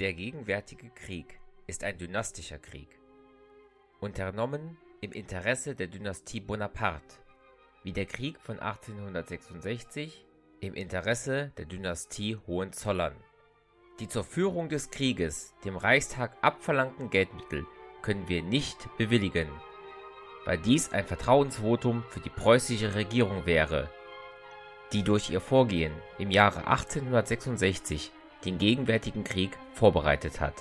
Der gegenwärtige Krieg ist ein dynastischer Krieg, unternommen im Interesse der Dynastie Bonaparte, wie der Krieg von 1866 im Interesse der Dynastie Hohenzollern. Die zur Führung des Krieges dem Reichstag abverlangten Geldmittel können wir nicht bewilligen, weil dies ein Vertrauensvotum für die preußische Regierung wäre, die durch ihr Vorgehen im Jahre 1866 den gegenwärtigen Krieg vorbereitet hat.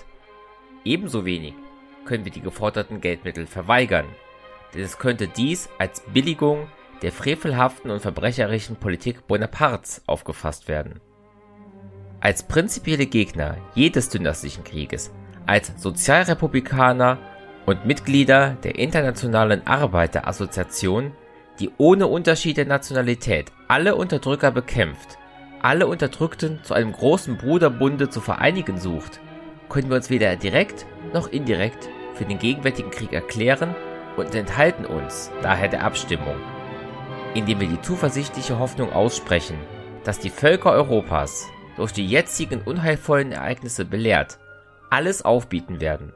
Ebenso wenig können wir die geforderten Geldmittel verweigern, denn es könnte dies als Billigung der frevelhaften und verbrecherischen Politik Bonapartes aufgefasst werden. Als prinzipielle Gegner jedes dynastischen Krieges, als Sozialrepublikaner und Mitglieder der Internationalen Arbeiterassoziation, die ohne Unterschied der Nationalität alle Unterdrücker bekämpft alle Unterdrückten zu einem großen Bruderbunde zu vereinigen sucht, können wir uns weder direkt noch indirekt für den gegenwärtigen Krieg erklären und enthalten uns daher der Abstimmung, indem wir die zuversichtliche Hoffnung aussprechen, dass die Völker Europas durch die jetzigen unheilvollen Ereignisse belehrt alles aufbieten werden,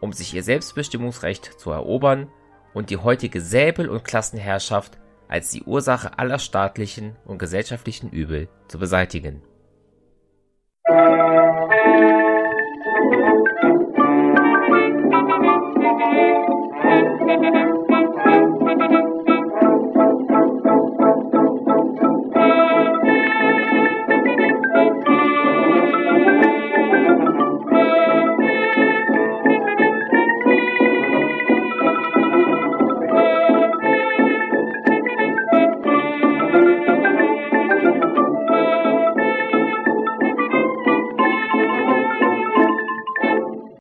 um sich ihr Selbstbestimmungsrecht zu erobern und die heutige Säbel- und Klassenherrschaft als die Ursache aller staatlichen und gesellschaftlichen Übel zu beseitigen. Musik